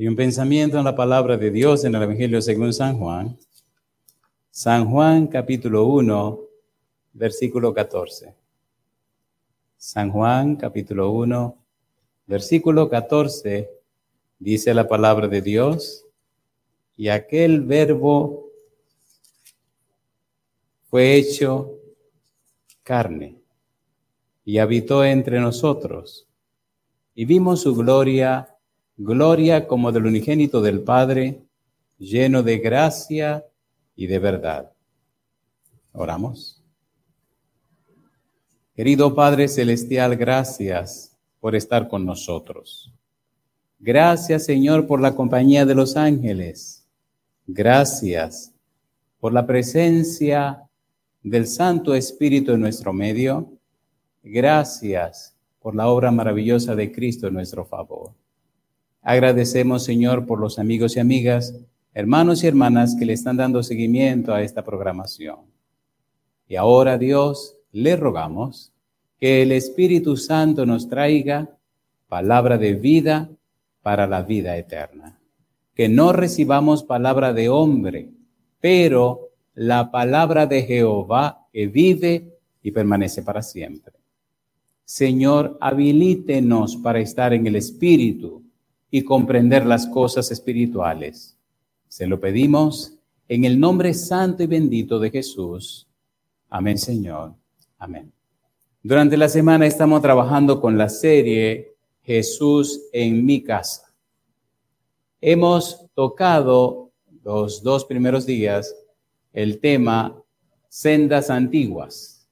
Hay un pensamiento en la palabra de Dios en el Evangelio según San Juan. San Juan capítulo 1, versículo 14. San Juan capítulo 1, versículo 14, dice la palabra de Dios, y aquel verbo fue hecho carne y habitó entre nosotros, y vimos su gloria gloria como del unigénito del Padre, lleno de gracia y de verdad. Oramos. Querido Padre Celestial, gracias por estar con nosotros. Gracias, Señor, por la compañía de los ángeles. Gracias por la presencia del Santo Espíritu en nuestro medio. Gracias por la obra maravillosa de Cristo en nuestro favor. Agradecemos, Señor, por los amigos y amigas, hermanos y hermanas que le están dando seguimiento a esta programación. Y ahora, Dios, le rogamos que el Espíritu Santo nos traiga palabra de vida para la vida eterna. Que no recibamos palabra de hombre, pero la palabra de Jehová que vive y permanece para siempre. Señor, habilítenos para estar en el Espíritu y comprender las cosas espirituales. Se lo pedimos en el nombre santo y bendito de Jesús. Amén, Señor. Amén. Durante la semana estamos trabajando con la serie Jesús en mi casa. Hemos tocado los dos primeros días el tema sendas antiguas.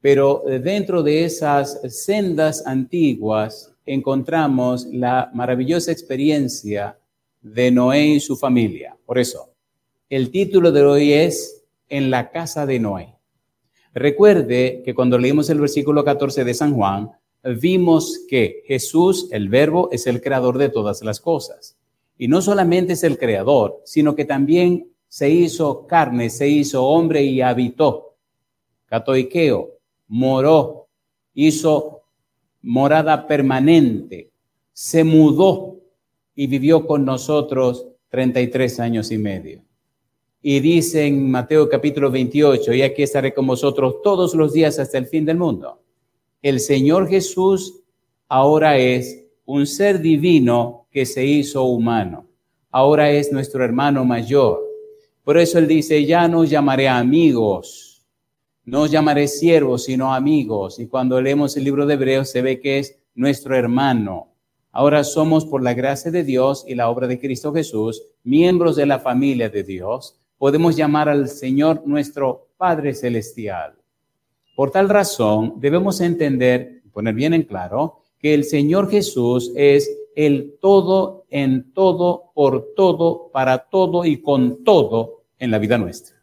Pero dentro de esas sendas antiguas encontramos la maravillosa experiencia de Noé y su familia. Por eso, el título de hoy es En la casa de Noé. Recuerde que cuando leímos el versículo 14 de San Juan, vimos que Jesús, el verbo, es el creador de todas las cosas. Y no solamente es el creador, sino que también se hizo carne, se hizo hombre y habitó. Catoiqueo, moró, hizo morada permanente, se mudó y vivió con nosotros 33 años y medio. Y dice en Mateo capítulo 28, y aquí estaré con vosotros todos los días hasta el fin del mundo. El Señor Jesús ahora es un ser divino que se hizo humano. Ahora es nuestro hermano mayor. Por eso él dice, ya no llamaré amigos, no os llamaré siervos, sino amigos. Y cuando leemos el libro de Hebreos se ve que es nuestro hermano. Ahora somos, por la gracia de Dios y la obra de Cristo Jesús, miembros de la familia de Dios. Podemos llamar al Señor nuestro Padre Celestial. Por tal razón, debemos entender, poner bien en claro, que el Señor Jesús es el todo en todo, por todo, para todo y con todo en la vida nuestra.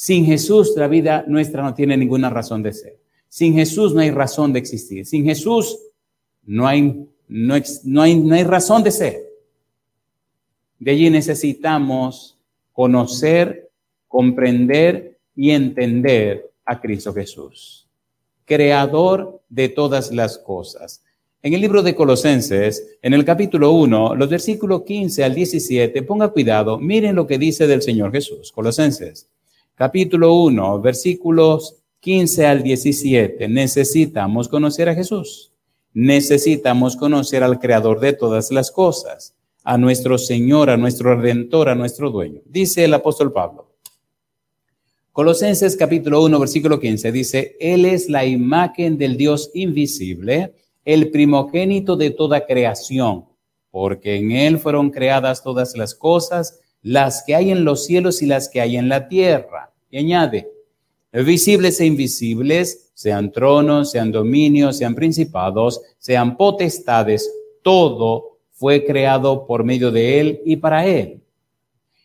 Sin Jesús la vida nuestra no tiene ninguna razón de ser. Sin Jesús no hay razón de existir. Sin Jesús no hay, no, hay, no hay razón de ser. De allí necesitamos conocer, comprender y entender a Cristo Jesús, creador de todas las cosas. En el libro de Colosenses, en el capítulo 1, los versículos 15 al 17, ponga cuidado, miren lo que dice del Señor Jesús. Colosenses capítulo 1, versículos 15 al 17. Necesitamos conocer a Jesús. Necesitamos conocer al Creador de todas las cosas, a nuestro Señor, a nuestro Redentor, a nuestro Dueño. Dice el apóstol Pablo. Colosenses capítulo 1, versículo 15 dice, Él es la imagen del Dios invisible, el primogénito de toda creación, porque en Él fueron creadas todas las cosas, las que hay en los cielos y las que hay en la tierra y añade, visibles e invisibles, sean tronos, sean dominios, sean principados, sean potestades, todo fue creado por medio de Él y para Él.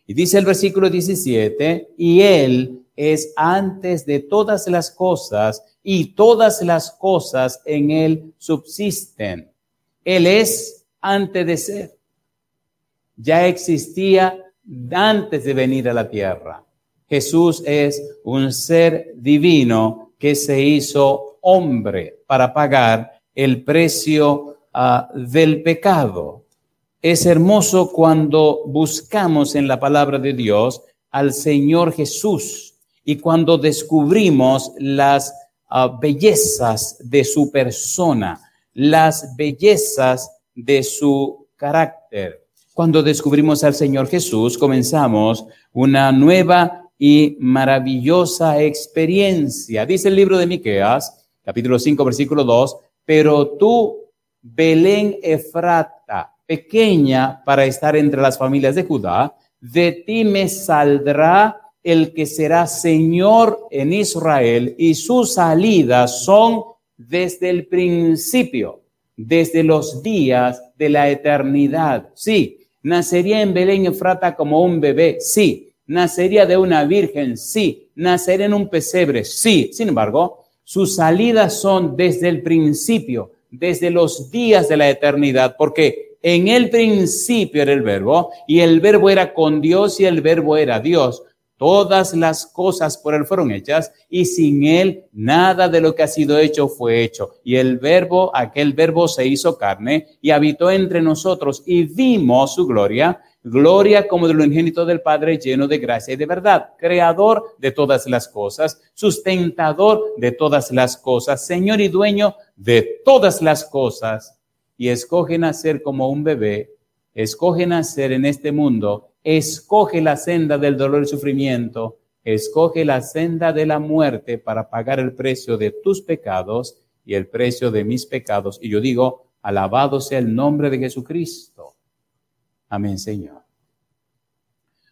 Y dice el versículo 17, y Él es antes de todas las cosas y todas las cosas en Él subsisten. Él es antes de ser. Ya existía antes de venir a la tierra. Jesús es un ser divino que se hizo hombre para pagar el precio ah, del pecado. es hermoso cuando buscamos en la palabra de Dios al Señor Jesús y cuando descubrimos las uh, bellezas de su persona, las bellezas de su carácter. Cuando descubrimos al Señor Jesús, comenzamos una nueva y maravillosa experiencia. Dice el libro de Miqueas, capítulo 5, versículo 2, pero tú, Belén Efrata, pequeña para estar entre las familias de Judá, de ti me saldrá el que será Señor en Israel y sus salidas son desde el principio, desde los días de la eternidad. Sí, nacería en Belén Efrata como un bebé, sí. Nacería de una virgen, sí. Nacería en un pesebre, sí. Sin embargo, sus salidas son desde el principio, desde los días de la eternidad, porque en el principio era el verbo y el verbo era con Dios y el verbo era Dios. Todas las cosas por él fueron hechas y sin él nada de lo que ha sido hecho fue hecho. Y el verbo, aquel verbo se hizo carne y habitó entre nosotros y vimos su gloria, gloria como de lo ingénito del Padre lleno de gracia y de verdad, creador de todas las cosas, sustentador de todas las cosas, Señor y dueño de todas las cosas. Y escoge nacer como un bebé, escoge nacer en este mundo escoge la senda del dolor y sufrimiento, escoge la senda de la muerte para pagar el precio de tus pecados y el precio de mis pecados. Y yo digo, alabado sea el nombre de Jesucristo. Amén, Señor.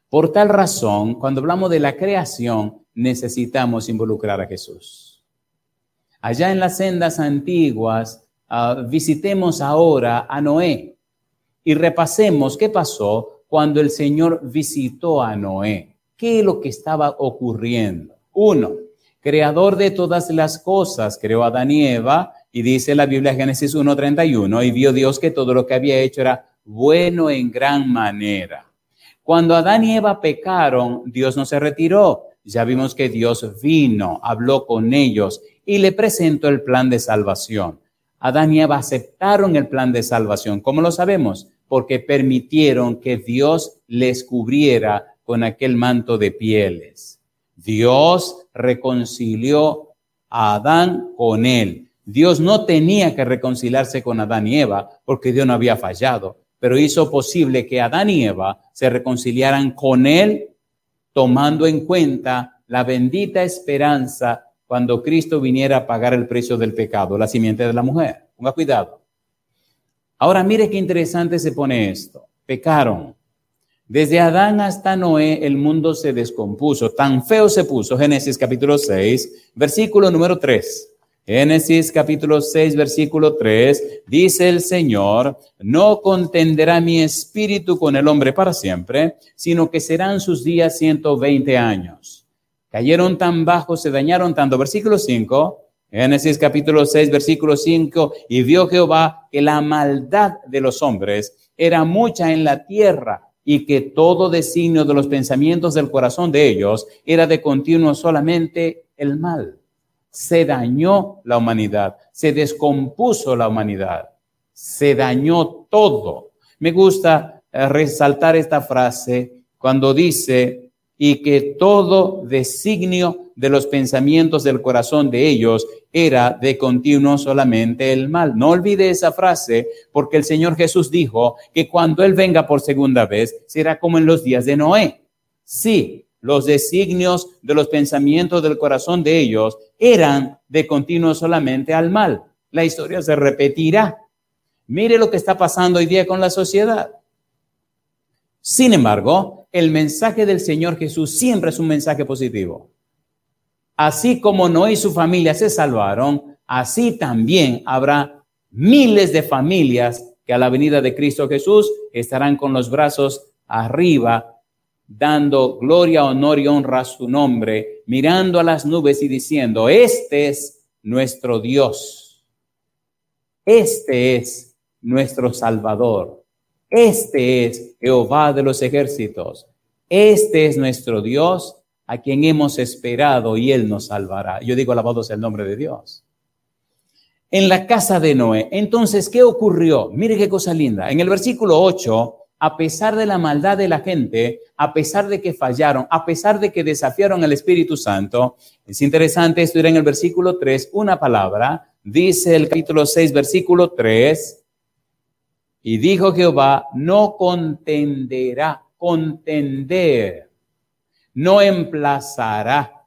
Por tal razón, cuando hablamos de la creación, necesitamos involucrar a Jesús. Allá en las sendas antiguas, ah, visitemos ahora a Noé y repasemos qué pasó cuando el Señor visitó a Noé. ¿Qué es lo que estaba ocurriendo? Uno, creador de todas las cosas, creó a Adán y Eva, y dice la Biblia Génesis 1.31, y vio Dios que todo lo que había hecho era bueno en gran manera. Cuando Adán y Eva pecaron, Dios no se retiró. Ya vimos que Dios vino, habló con ellos y le presentó el plan de salvación. Adán y Eva aceptaron el plan de salvación. ¿Cómo lo sabemos? Porque permitieron que Dios les cubriera con aquel manto de pieles. Dios reconcilió a Adán con él. Dios no tenía que reconciliarse con Adán y Eva porque Dios no había fallado, pero hizo posible que Adán y Eva se reconciliaran con él tomando en cuenta la bendita esperanza cuando Cristo viniera a pagar el precio del pecado, la simiente de la mujer. Ponga cuidado. Ahora mire qué interesante se pone esto. Pecaron. Desde Adán hasta Noé el mundo se descompuso. Tan feo se puso. Génesis capítulo 6, versículo número 3. Génesis capítulo 6, versículo 3, dice el Señor, no contenderá mi espíritu con el hombre para siempre, sino que serán sus días 120 años. Cayeron tan bajo, se dañaron tanto. Versículo 5, Génesis capítulo 6, versículo 5, y vio Jehová que la maldad de los hombres era mucha en la tierra y que todo designio de los pensamientos del corazón de ellos era de continuo solamente el mal. Se dañó la humanidad, se descompuso la humanidad, se dañó todo. Me gusta eh, resaltar esta frase cuando dice, y que todo designio de los pensamientos del corazón de ellos era de continuo solamente el mal. No olvide esa frase, porque el Señor Jesús dijo que cuando Él venga por segunda vez será como en los días de Noé. Sí, los designios de los pensamientos del corazón de ellos eran de continuo solamente al mal. La historia se repetirá. Mire lo que está pasando hoy día con la sociedad. Sin embargo, el mensaje del Señor Jesús siempre es un mensaje positivo. Así como Noé y su familia se salvaron, así también habrá miles de familias que a la venida de Cristo Jesús estarán con los brazos arriba, dando gloria, honor y honra a su nombre, mirando a las nubes y diciendo, este es nuestro Dios, este es nuestro Salvador, este es Jehová de los ejércitos, este es nuestro Dios a quien hemos esperado y Él nos salvará. Yo digo, alabado sea el nombre de Dios. en la casa de Noé. Entonces, ¿qué ocurrió? Mire qué cosa linda. En el versículo 8, a pesar de la maldad de la gente, a pesar de que fallaron, a pesar de que desafiaron al Espíritu Santo, es interesante estudiar en el versículo 3 una palabra, dice el capítulo 6, versículo 3, y dijo Jehová, no contenderá, contender, no emplazará,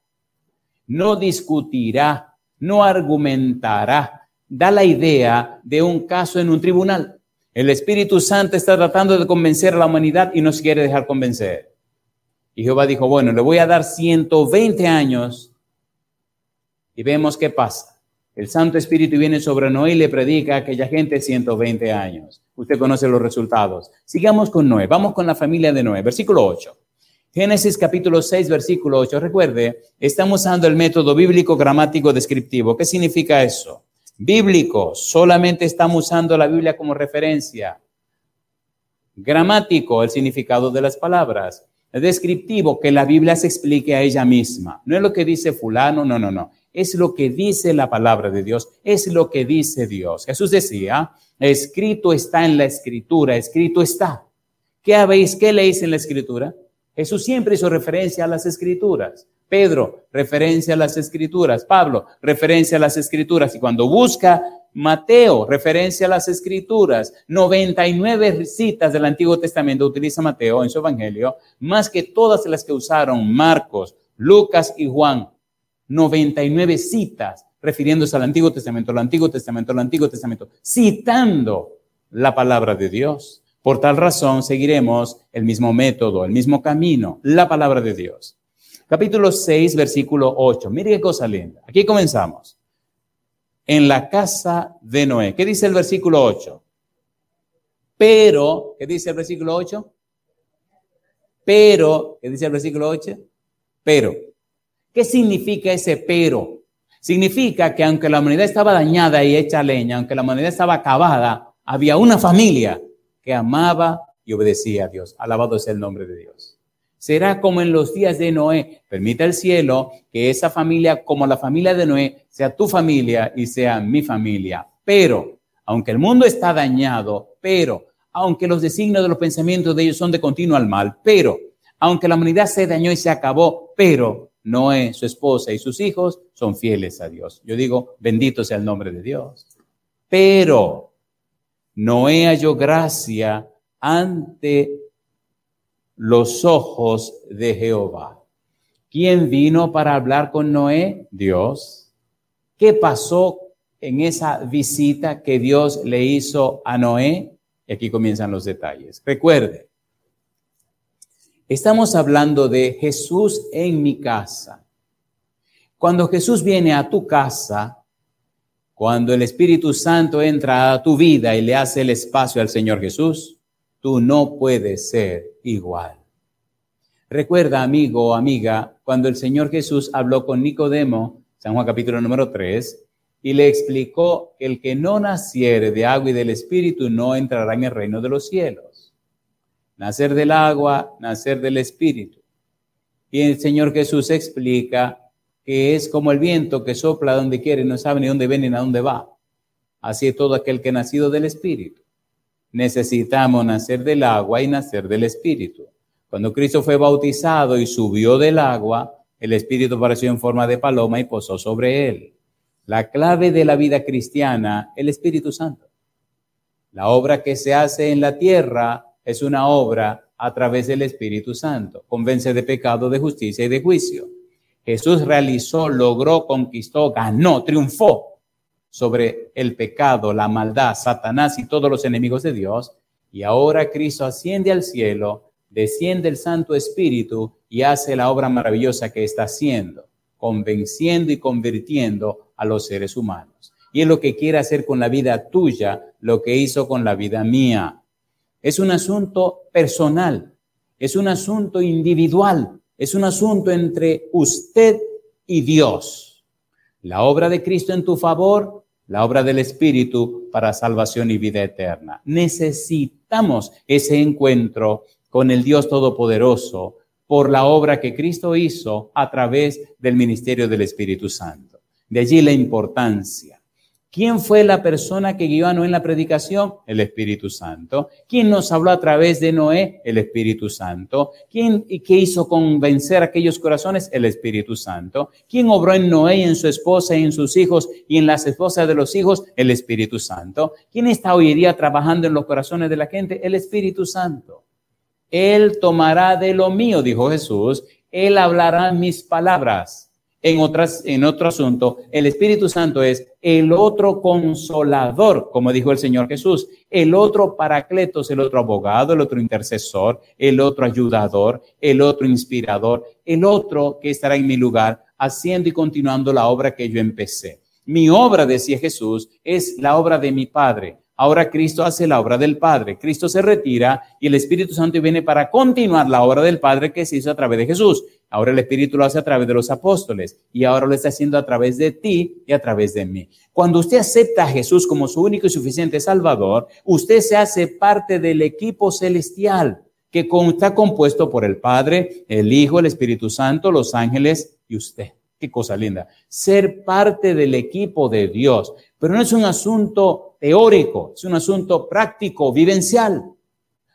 no discutirá, no argumentará. Da la idea de un caso en un tribunal. El Espíritu Santo está tratando de convencer a la humanidad y no se quiere dejar convencer. Y Jehová dijo, bueno, le voy a dar 120 años y vemos qué pasa. El Santo Espíritu viene sobre Noé y le predica a aquella gente 120 años. Usted conoce los resultados. Sigamos con Noé. Vamos con la familia de Noé. Versículo 8. Génesis capítulo 6, versículo 8. Recuerde, estamos usando el método bíblico gramático descriptivo. ¿Qué significa eso? Bíblico, solamente estamos usando la Biblia como referencia. Gramático, el significado de las palabras. Descriptivo, que la Biblia se explique a ella misma. No es lo que dice fulano, no, no, no. Es lo que dice la palabra de Dios, es lo que dice Dios. Jesús decía, escrito está en la escritura, escrito está. ¿Qué habéis, qué leéis en la escritura? Jesús siempre hizo referencia a las escrituras. Pedro, referencia a las escrituras. Pablo, referencia a las escrituras. Y cuando busca Mateo, referencia a las escrituras. 99 citas del Antiguo Testamento utiliza Mateo en su evangelio, más que todas las que usaron Marcos, Lucas y Juan. 99 citas refiriéndose al Antiguo Testamento, al Antiguo Testamento, al Antiguo Testamento, citando la palabra de Dios. Por tal razón seguiremos el mismo método, el mismo camino, la palabra de Dios capítulo 6, versículo 8. Mire qué cosa linda. Aquí comenzamos. En la casa de Noé. ¿Qué dice el versículo 8? Pero, ¿qué dice el versículo 8? Pero, ¿qué dice el versículo 8? Pero. ¿Qué significa ese pero? Significa que aunque la humanidad estaba dañada y hecha leña, aunque la humanidad estaba acabada, había una familia que amaba y obedecía a Dios. Alabado sea el nombre de Dios será como en los días de Noé. Permita el cielo que esa familia, como la familia de Noé, sea tu familia y sea mi familia. Pero, aunque el mundo está dañado, pero, aunque los designios de los pensamientos de ellos son de continuo al mal, pero, aunque la humanidad se dañó y se acabó, pero Noé, su esposa y sus hijos son fieles a Dios. Yo digo, bendito sea el nombre de Dios. Pero Noé halló gracia ante los ojos de Jehová. ¿Quién vino para hablar con Noé? Dios. ¿Qué pasó en esa visita que Dios le hizo a Noé? Y aquí comienzan los detalles. Recuerde, estamos hablando de Jesús en mi casa. Cuando Jesús viene a tu casa, cuando el Espíritu Santo entra a tu vida y le hace el espacio al Señor Jesús, tú no puedes ser igual. Recuerda, amigo o amiga, cuando el Señor Jesús habló con Nicodemo, San Juan capítulo número 3, y le explicó que el que no naciere de agua y del Espíritu no entrará en el reino de los cielos. Nacer del agua, nacer del Espíritu. Y el Señor Jesús explica que es como el viento que sopla donde quiere, no sabe ni dónde viene ni a dónde va. Así es todo aquel que ha nacido del Espíritu necesitamos nacer del agua y nacer del Espíritu. Cuando Cristo fue bautizado y subió del agua, el Espíritu apareció en forma de paloma y posó sobre él. La clave de la vida cristiana, el Espíritu Santo. La obra que se hace en la tierra es una obra a través del Espíritu Santo. Convence de pecado, de justicia y de juicio. Jesús realizó, logró, conquistó, ganó, triunfó sobre el pecado, la maldad, Satanás y todos los enemigos de Dios. Y ahora Cristo asciende al cielo, desciende el Santo Espíritu y hace la obra maravillosa que está haciendo, convenciendo y convirtiendo a los seres humanos. Y es lo que quiere hacer con la vida tuya, lo que hizo con la vida mía. Es un asunto personal, es un asunto individual, es un asunto entre usted y Dios. La obra de Cristo en tu favor la obra del Espíritu para salvación y vida eterna. Necesitamos ese encuentro con el Dios Todopoderoso por la obra que Cristo hizo a través del ministerio del Espíritu Santo. De allí la importancia. ¿Quién fue la persona que guió a Noé en la predicación? El Espíritu Santo. ¿Quién nos habló a través de Noé? El Espíritu Santo. ¿Quién y qué hizo convencer aquellos corazones? El Espíritu Santo. ¿Quién obró en Noé y en su esposa y en sus hijos y en las esposas de los hijos? El Espíritu Santo. ¿Quién está hoy día trabajando en los corazones de la gente? El Espíritu Santo. Él tomará de lo mío, dijo Jesús. Él hablará mis palabras en, otras, en otro asunto, el Espíritu Santo es el otro consolador, como dijo el Señor Jesús, el otro paracletos, el otro abogado, el otro intercesor, el otro ayudador, el otro inspirador, el otro que estará en mi lugar haciendo y continuando la obra que yo empecé. Mi obra, decía Jesús, es la obra de mi Padre. Ahora Cristo hace la obra del Padre. Cristo se retira y el Espíritu Santo viene para continuar la obra del Padre que se hizo a través de Jesús. Ahora el Espíritu lo hace a través de los apóstoles y ahora lo está haciendo a través de ti y a través de mí. Cuando usted acepta a Jesús como su único y suficiente Salvador, usted se hace parte del equipo celestial que está compuesto por el Padre, el Hijo, el Espíritu Santo, los ángeles y usted. Qué cosa linda. Ser parte del equipo de Dios. Pero no es un asunto teórico, es un asunto práctico, vivencial.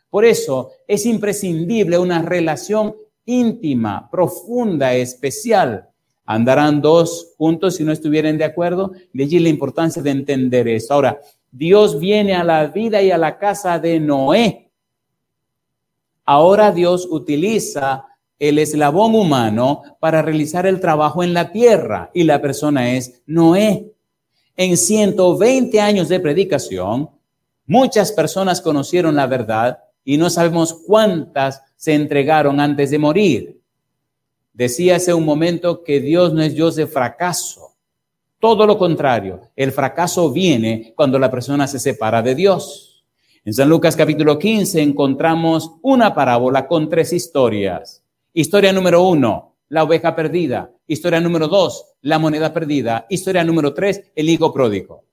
Por eso es imprescindible una relación íntima, profunda, especial. Andarán dos juntos si no estuvieran de acuerdo. De allí la importancia de entender esto. Ahora, Dios viene a la vida y a la casa de Noé. Ahora Dios utiliza el eslabón humano para realizar el trabajo en la tierra y la persona es Noé. En 120 años de predicación, muchas personas conocieron la verdad y no sabemos cuántas se entregaron antes de morir. Decía hace un momento que Dios no es Dios de fracaso. Todo lo contrario, el fracaso viene cuando la persona se separa de Dios. En San Lucas capítulo 15 encontramos una parábola con tres historias. Historia número uno, la oveja perdida. Historia número dos, la moneda perdida. Historia número tres, el hijo pródigo.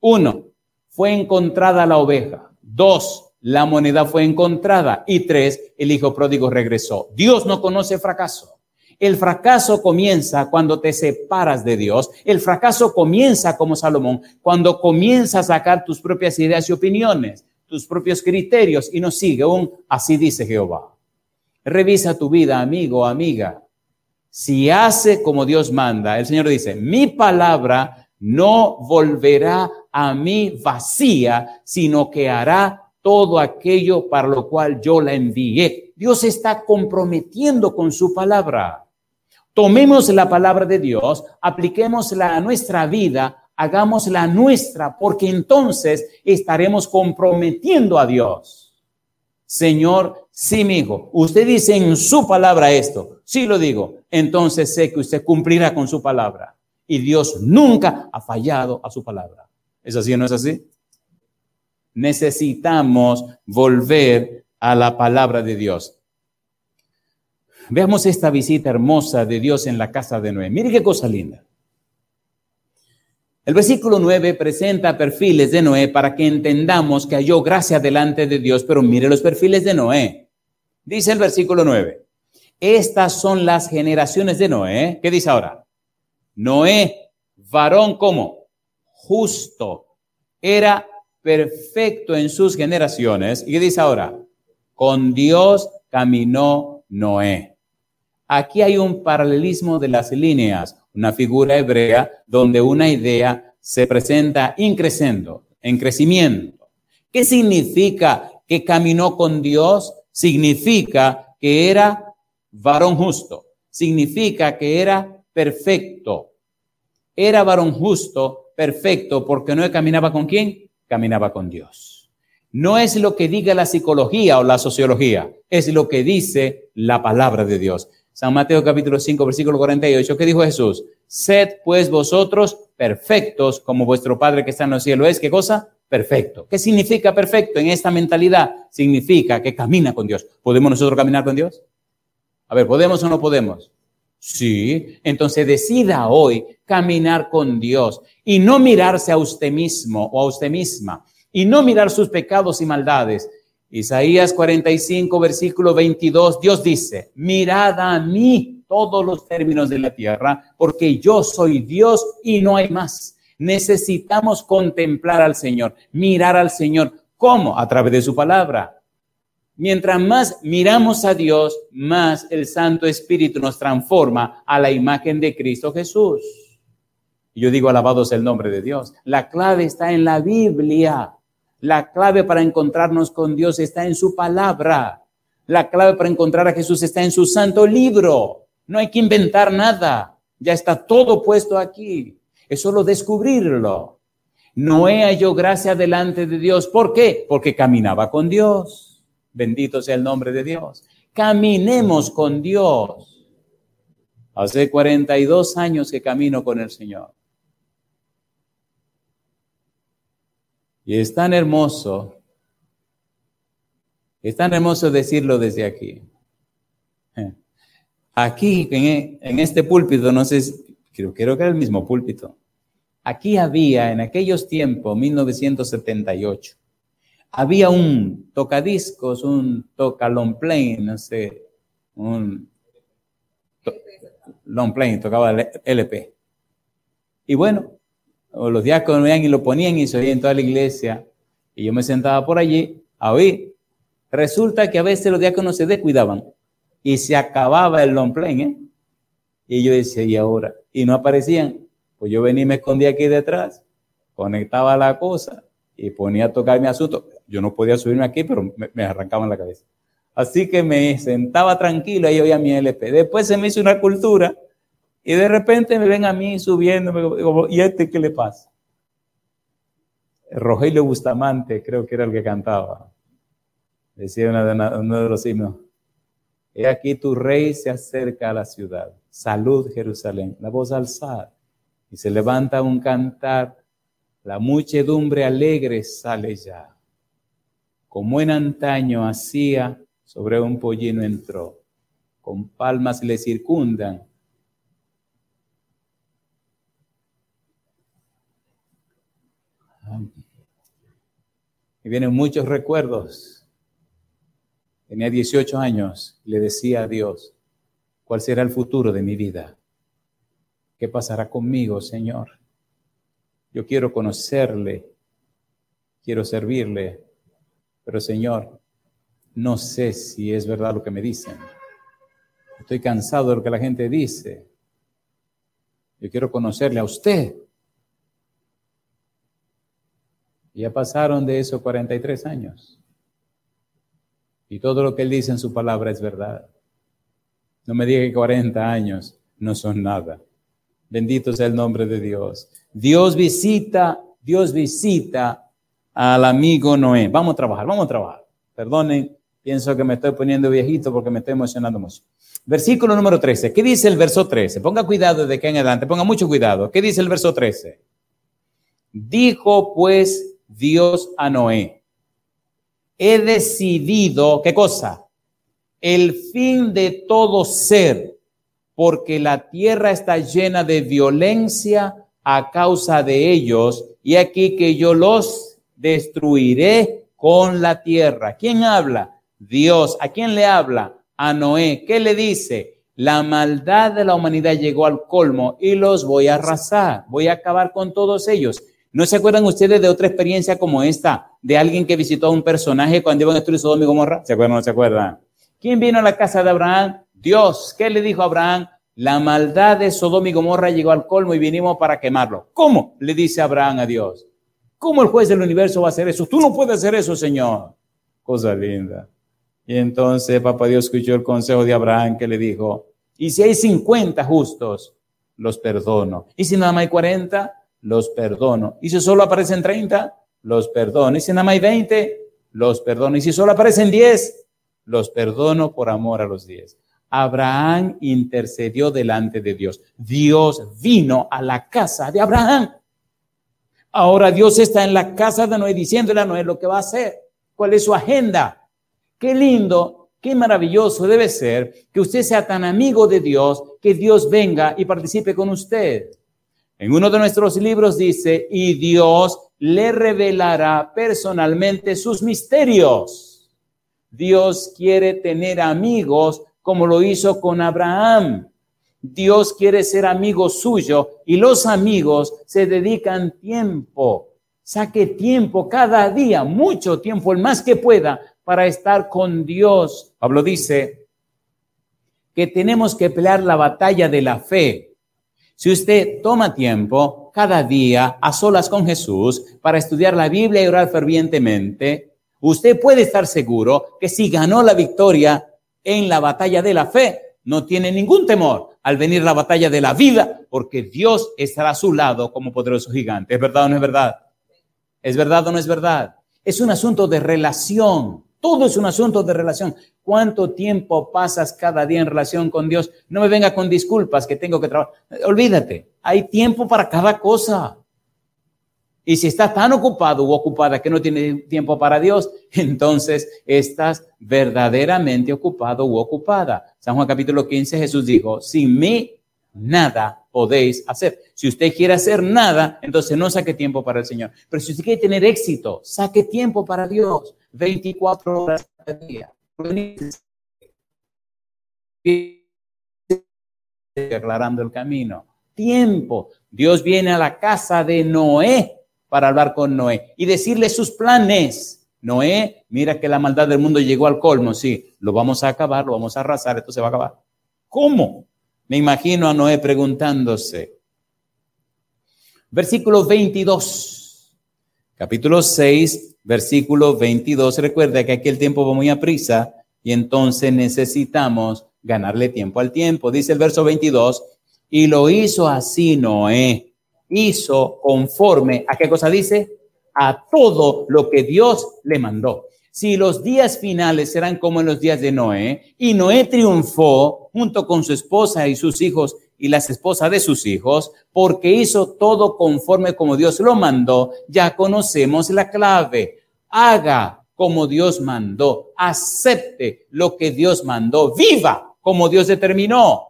Uno, fue encontrada la oveja. Dos, la moneda fue encontrada. Y tres, el hijo pródigo regresó. Dios no conoce fracaso. El fracaso comienza cuando te separas de Dios. El fracaso comienza como Salomón, cuando comienzas a sacar tus propias ideas y opiniones, tus propios criterios y no sigue un así dice Jehová. Revisa tu vida, amigo, amiga. Si hace como Dios manda, el Señor dice, mi palabra no volverá a mí vacía, sino que hará todo aquello para lo cual yo la envié. Dios está comprometiendo con su palabra. Tomemos la palabra de Dios, apliquémosla a nuestra vida, hagámosla nuestra, porque entonces estaremos comprometiendo a Dios. Señor, sí, mi hijo, usted dice en su palabra esto, sí lo digo, entonces sé que usted cumplirá con su palabra. Y Dios nunca ha fallado a su palabra. ¿Es así o no es así? Necesitamos volver a la palabra de Dios. Veamos esta visita hermosa de Dios en la casa de Noé. Mire qué cosa linda. El versículo 9 presenta perfiles de Noé para que entendamos que halló gracia delante de Dios, pero mire los perfiles de Noé. Dice el versículo 9, estas son las generaciones de Noé. ¿Qué dice ahora? Noé, varón como justo, era perfecto en sus generaciones. ¿Y qué dice ahora? Con Dios caminó Noé. Aquí hay un paralelismo de las líneas, una figura hebrea donde una idea se presenta increciendo, en crecimiento. ¿Qué significa que caminó con Dios? Significa que era varón justo, significa que era perfecto. Era varón justo, perfecto, porque no caminaba con quién? Caminaba con Dios. No es lo que diga la psicología o la sociología, es lo que dice la palabra de Dios. San Mateo capítulo 5, versículo 48, ¿qué dijo Jesús? Sed pues vosotros perfectos como vuestro Padre que está en el cielo es. ¿Qué cosa? Perfecto. ¿Qué significa perfecto en esta mentalidad? Significa que camina con Dios. ¿Podemos nosotros caminar con Dios? A ver, ¿podemos o no podemos? Sí, entonces decida hoy caminar con Dios y no mirarse a usted mismo o a usted misma y no mirar sus pecados y maldades. Isaías 45, versículo 22, Dios dice, mirad a mí todos los términos de la tierra, porque yo soy Dios y no hay más. Necesitamos contemplar al Señor, mirar al Señor. ¿Cómo? A través de su palabra. Mientras más miramos a Dios, más el Santo Espíritu nos transforma a la imagen de Cristo Jesús. Y yo digo, alabados el nombre de Dios. La clave está en la Biblia. La clave para encontrarnos con Dios está en su palabra. La clave para encontrar a Jesús está en su santo libro. No hay que inventar nada. Ya está todo puesto aquí. Es solo descubrirlo. Noé halló gracia delante de Dios. ¿Por qué? Porque caminaba con Dios. Bendito sea el nombre de Dios. Caminemos con Dios. Hace 42 años que camino con el Señor. Y es tan hermoso, es tan hermoso decirlo desde aquí. Aquí, en, este púlpito, no sé, creo, creo que era el mismo púlpito. Aquí había, en aquellos tiempos, 1978, había un tocadiscos, un toca long plane, no sé, un long plane, tocaba LP. Y bueno, los diáconos veían y lo ponían y se oía en toda la iglesia. Y yo me sentaba por allí a oír. Resulta que a veces los diáconos se descuidaban y se acababa el long plane, ¿eh? Y yo decía, ¿y ahora? Y no aparecían. Pues yo venía y me escondía aquí detrás, conectaba la cosa y ponía a tocar mi asunto. Yo no podía subirme aquí, pero me, arrancaban la cabeza. Así que me sentaba tranquilo y oía mi LP. Después se me hizo una cultura y de repente me ven a mí subiendo, ¿y este qué le pasa? Rogelio Bustamante, creo que era el que cantaba. Decía uno de los himnos. He aquí tu rey se acerca a la ciudad. Salud Jerusalén. La voz alzada. Y se levanta un cantar. La muchedumbre alegre sale ya. Como en antaño hacía, sobre un pollino entró. Con palmas le circundan Y vienen muchos recuerdos. Tenía 18 años, le decía a Dios, ¿cuál será el futuro de mi vida? ¿Qué pasará conmigo, Señor? Yo quiero conocerle, quiero servirle, pero Señor, no sé si es verdad lo que me dicen. Estoy cansado de lo que la gente dice. Yo quiero conocerle a usted. Ya pasaron de eso 43 años. Y todo lo que él dice en su palabra es verdad. No me diga que 40 años no son nada. Bendito sea el nombre de Dios. Dios visita, Dios visita al amigo Noé. Vamos a trabajar, vamos a trabajar. Perdonen, pienso que me estoy poniendo viejito porque me estoy emocionando mucho. Versículo número 13. ¿Qué dice el verso 13? Ponga cuidado de que en adelante, ponga mucho cuidado. ¿Qué dice el verso 13? Dijo pues Dios a Noé, he decidido, ¿qué cosa? El fin de todo ser, porque la tierra está llena de violencia a causa de ellos, y aquí que yo los destruiré con la tierra. ¿Quién habla? Dios. ¿A quién le habla? A Noé. ¿Qué le dice? La maldad de la humanidad llegó al colmo y los voy a arrasar. Voy a acabar con todos ellos. ¿No se acuerdan ustedes de otra experiencia como esta, de alguien que visitó a un personaje cuando iban a destruir Sodoma y Gomorra? ¿Se acuerdan o no se acuerdan? ¿Quién vino a la casa de Abraham? Dios. ¿Qué le dijo a Abraham? La maldad de Sodoma y Gomorra llegó al colmo y vinimos para quemarlo. ¿Cómo? Le dice Abraham a Dios. ¿Cómo el juez del universo va a hacer eso? Tú no puedes hacer eso, Señor. Cosa linda. Y entonces Papá Dios escuchó el consejo de Abraham que le dijo, y si hay 50 justos, los perdono. Y si nada más hay 40, los perdono. Y si solo aparecen 30, los perdono. Y si nada más hay 20, los perdono. Y si solo aparecen 10, los perdono por amor a los 10. Abraham intercedió delante de Dios. Dios vino a la casa de Abraham. Ahora Dios está en la casa de Noé diciéndole a Noé lo que va a hacer. ¿Cuál es su agenda? Qué lindo, qué maravilloso debe ser que usted sea tan amigo de Dios que Dios venga y participe con usted. En uno de nuestros libros dice, y Dios le revelará personalmente sus misterios. Dios quiere tener amigos como lo hizo con Abraham. Dios quiere ser amigo suyo y los amigos se dedican tiempo. Saque tiempo cada día, mucho tiempo, el más que pueda, para estar con Dios. Pablo dice que tenemos que pelear la batalla de la fe. Si usted toma tiempo cada día a solas con Jesús para estudiar la Biblia y orar fervientemente, usted puede estar seguro que si ganó la victoria en la batalla de la fe, no tiene ningún temor al venir la batalla de la vida, porque Dios estará a su lado como poderoso gigante. ¿Es verdad o no es verdad? ¿Es verdad o no es verdad? Es un asunto de relación. Todo es un asunto de relación. ¿Cuánto tiempo pasas cada día en relación con Dios? No me venga con disculpas que tengo que trabajar. Olvídate, hay tiempo para cada cosa. Y si estás tan ocupado u ocupada que no tienes tiempo para Dios, entonces estás verdaderamente ocupado u ocupada. San Juan capítulo 15 Jesús dijo, sin mí nada podéis hacer. Si usted quiere hacer nada, entonces no saque tiempo para el Señor. Pero si usted quiere tener éxito, saque tiempo para Dios. 24 horas al día. Aclarando el camino. Tiempo. Dios viene a la casa de Noé para hablar con Noé y decirle sus planes. Noé, mira que la maldad del mundo llegó al colmo. Sí, lo vamos a acabar, lo vamos a arrasar, esto se va a acabar. ¿Cómo? Me imagino a Noé preguntándose. Versículo 22, capítulo 6, versículo 22. Recuerda que aquí el tiempo va muy a prisa y entonces necesitamos ganarle tiempo al tiempo. Dice el verso 22, y lo hizo así Noé. Hizo conforme a qué cosa dice? A todo lo que Dios le mandó. Si los días finales serán como en los días de Noé, y Noé triunfó junto con su esposa y sus hijos y las esposas de sus hijos, porque hizo todo conforme como Dios lo mandó, ya conocemos la clave. Haga como Dios mandó, acepte lo que Dios mandó, viva como Dios determinó.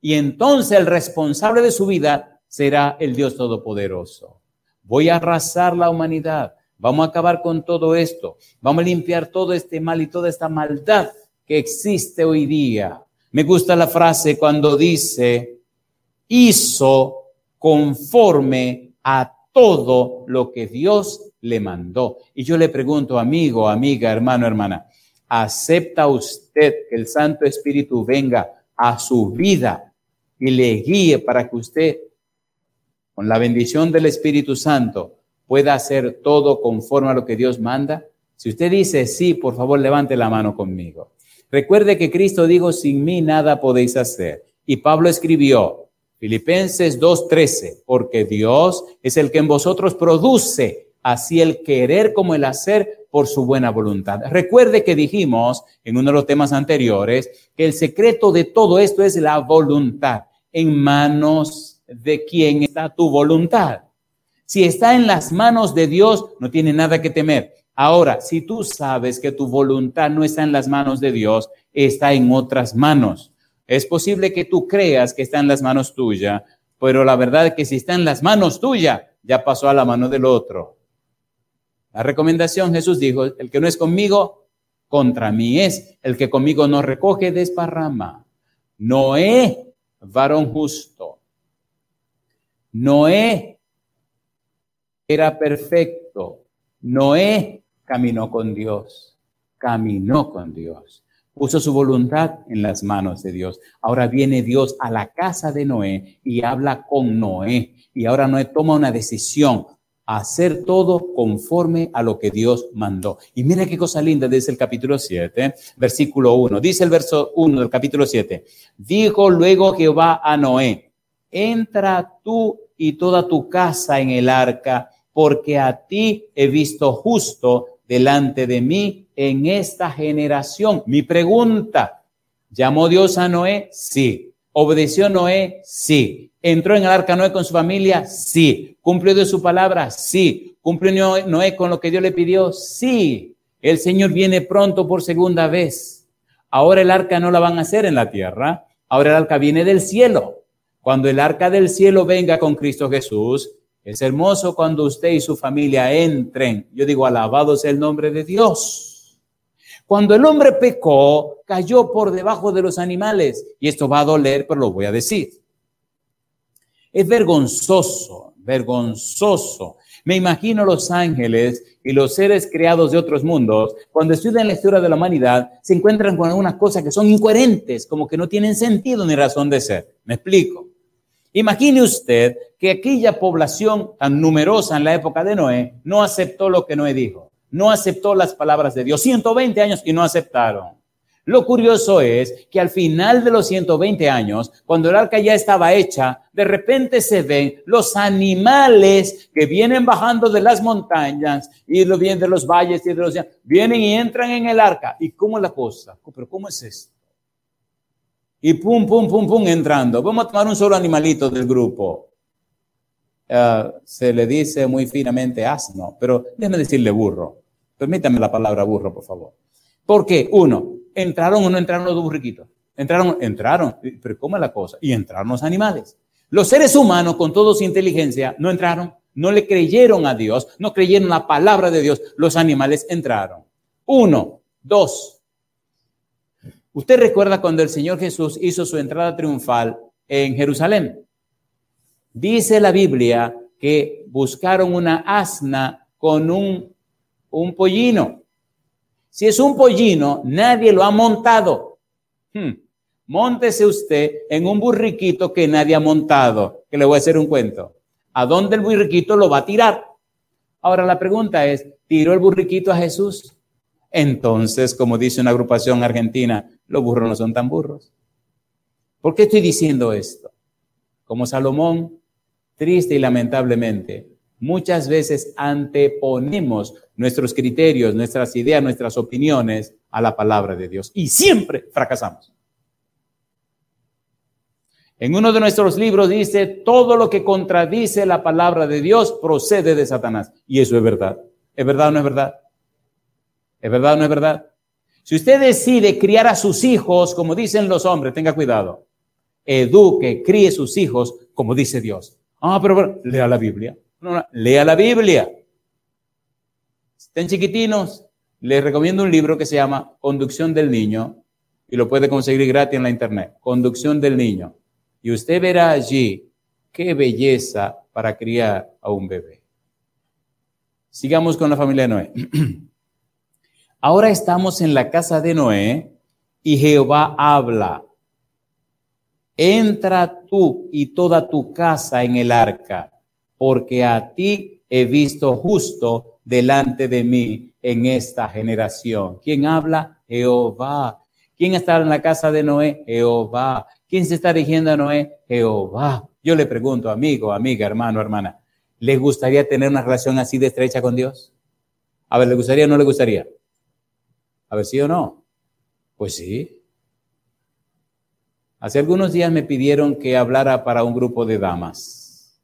Y entonces el responsable de su vida será el Dios Todopoderoso. Voy a arrasar la humanidad. Vamos a acabar con todo esto. Vamos a limpiar todo este mal y toda esta maldad que existe hoy día. Me gusta la frase cuando dice, hizo conforme a todo lo que Dios le mandó. Y yo le pregunto, amigo, amiga, hermano, hermana, ¿acepta usted que el Santo Espíritu venga a su vida y le guíe para que usted, con la bendición del Espíritu Santo, pueda hacer todo conforme a lo que Dios manda? Si usted dice sí, por favor, levante la mano conmigo. Recuerde que Cristo dijo, sin mí nada podéis hacer. Y Pablo escribió, Filipenses 2.13, porque Dios es el que en vosotros produce así el querer como el hacer por su buena voluntad. Recuerde que dijimos en uno de los temas anteriores que el secreto de todo esto es la voluntad. En manos de quién está tu voluntad. Si está en las manos de Dios, no tiene nada que temer. Ahora, si tú sabes que tu voluntad no está en las manos de Dios, está en otras manos. Es posible que tú creas que está en las manos tuyas, pero la verdad es que si está en las manos tuyas, ya pasó a la mano del otro. La recomendación, Jesús dijo, el que no es conmigo, contra mí es. El que conmigo no recoge, desparrama. Noé, varón justo. Noé era perfecto. Noé caminó con Dios, caminó con Dios, puso su voluntad en las manos de Dios. Ahora viene Dios a la casa de Noé y habla con Noé. Y ahora Noé toma una decisión, hacer todo conforme a lo que Dios mandó. Y mira qué cosa linda dice el capítulo 7, versículo 1. Dice el verso 1 del capítulo 7. Dijo luego Jehová a Noé, entra tú y toda tu casa en el arca, porque a ti he visto justo delante de mí en esta generación. Mi pregunta, ¿llamó Dios a Noé? Sí. ¿Obedeció Noé? Sí. ¿Entró en el arca Noé con su familia? Sí. ¿Cumplió de su palabra? Sí. ¿Cumplió Noé con lo que Dios le pidió? Sí. El Señor viene pronto por segunda vez. Ahora el arca no la van a hacer en la tierra. Ahora el arca viene del cielo. Cuando el arca del cielo venga con Cristo Jesús, es hermoso cuando usted y su familia entren. Yo digo, alabado el nombre de Dios. Cuando el hombre pecó, cayó por debajo de los animales. Y esto va a doler, pero lo voy a decir. Es vergonzoso, vergonzoso. Me imagino los ángeles y los seres creados de otros mundos, cuando estudian la historia de la humanidad, se encuentran con algunas cosas que son incoherentes, como que no tienen sentido ni razón de ser. Me explico. Imagine usted que aquella población tan numerosa en la época de Noé no aceptó lo que Noé dijo, no aceptó las palabras de Dios. 120 años y no aceptaron. Lo curioso es que al final de los 120 años, cuando el arca ya estaba hecha, de repente se ven los animales que vienen bajando de las montañas y lo vienen de los valles y de los vienen y entran en el arca. ¿Y cómo es la cosa? Pero ¿cómo es esto? Y pum, pum, pum, pum, entrando. Vamos a tomar un solo animalito del grupo. Ah, se le dice muy finamente asno, pero déjeme decirle burro. Permítame la palabra burro, por favor. ¿Por qué? Uno, ¿entraron o no entraron los burriquitos? Entraron, entraron, pero ¿cómo es la cosa? Y entraron los animales. Los seres humanos, con toda su inteligencia, no entraron, no le creyeron a Dios, no creyeron la palabra de Dios. Los animales entraron. Uno, dos. Usted recuerda cuando el Señor Jesús hizo su entrada triunfal en Jerusalén. Dice la Biblia que buscaron una asna con un, un pollino. Si es un pollino, nadie lo ha montado. Hmm. Móntese usted en un burriquito que nadie ha montado, que le voy a hacer un cuento. ¿A dónde el burriquito lo va a tirar? Ahora la pregunta es, ¿tiró el burriquito a Jesús? Entonces, como dice una agrupación argentina, los burros no son tan burros. ¿Por qué estoy diciendo esto? Como Salomón, triste y lamentablemente, muchas veces anteponemos nuestros criterios, nuestras ideas, nuestras opiniones a la palabra de Dios y siempre fracasamos. En uno de nuestros libros dice, todo lo que contradice la palabra de Dios procede de Satanás. Y eso es verdad. ¿Es verdad o no es verdad? ¿Es verdad o no es verdad? Si usted decide criar a sus hijos, como dicen los hombres, tenga cuidado. Eduque, críe sus hijos, como dice Dios. Ah, pero, lea la Biblia. lea la Biblia. Estén chiquitinos, les recomiendo un libro que se llama Conducción del Niño y lo puede conseguir gratis en la internet. Conducción del Niño. Y usted verá allí qué belleza para criar a un bebé. Sigamos con la familia de Noé. Ahora estamos en la casa de Noé y Jehová habla. Entra tú y toda tu casa en el arca, porque a ti he visto justo delante de mí en esta generación. ¿Quién habla? Jehová. ¿Quién está en la casa de Noé? Jehová. ¿Quién se está dirigiendo a Noé? Jehová. Yo le pregunto, amigo, amiga, hermano, hermana, ¿les gustaría tener una relación así de estrecha con Dios? A ver, ¿le gustaría o no le gustaría? A ver, sí o no. Pues sí. Hace algunos días me pidieron que hablara para un grupo de damas.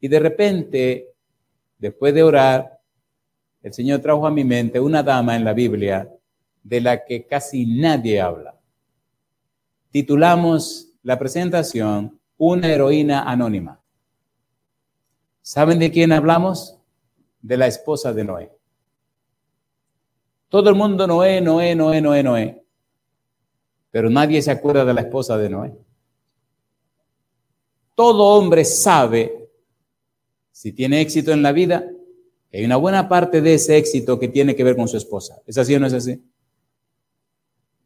Y de repente, después de orar, el Señor trajo a mi mente una dama en la Biblia de la que casi nadie habla. Titulamos la presentación Una heroína anónima. ¿Saben de quién hablamos? De la esposa de Noé. Todo el mundo Noé, Noé, Noé, Noé, Noé pero nadie se acuerda de la esposa de Noé. Todo hombre sabe, si tiene éxito en la vida, que hay una buena parte de ese éxito que tiene que ver con su esposa. ¿Es así o no es así?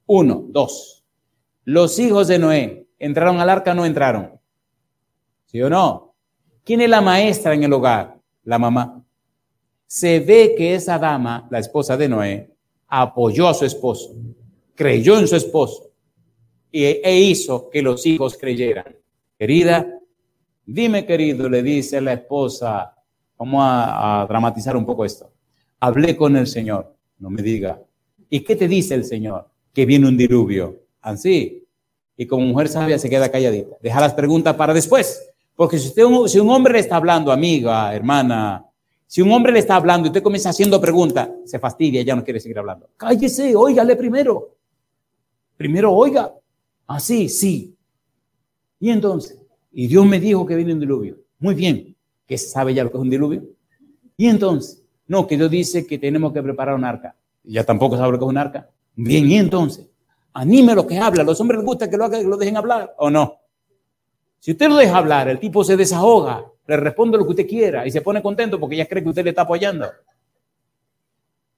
Uno, dos. Los hijos de Noé, ¿entraron al arca o no entraron? ¿Sí o no? ¿Quién es la maestra en el hogar? La mamá. Se ve que esa dama, la esposa de Noé, apoyó a su esposo, creyó en su esposo, e hizo que los hijos creyeran. Querida, dime querido, le dice la esposa, vamos a, dramatizar un poco esto. Hablé con el Señor, no me diga. ¿Y qué te dice el Señor? Que viene un diluvio. Así. Y como mujer sabia se queda calladita. Deja las preguntas para después. Porque si, usted, si un hombre está hablando, amiga, hermana, si un hombre le está hablando y usted comienza haciendo preguntas, se fastidia, ya no quiere seguir hablando. Cállese, óigale primero. Primero oiga. Así, sí. Y entonces, y Dios me dijo que viene un diluvio. Muy bien, que sabe ya lo que es un diluvio. Y entonces, no, que Dios dice que tenemos que preparar un arca. Ya tampoco sabe lo que es un arca. Bien, y entonces, anime lo que habla. Los hombres les gusta que lo, hagan, que lo dejen hablar o no. Si usted lo deja hablar, el tipo se desahoga, le responde lo que usted quiera y se pone contento porque ya cree que usted le está apoyando.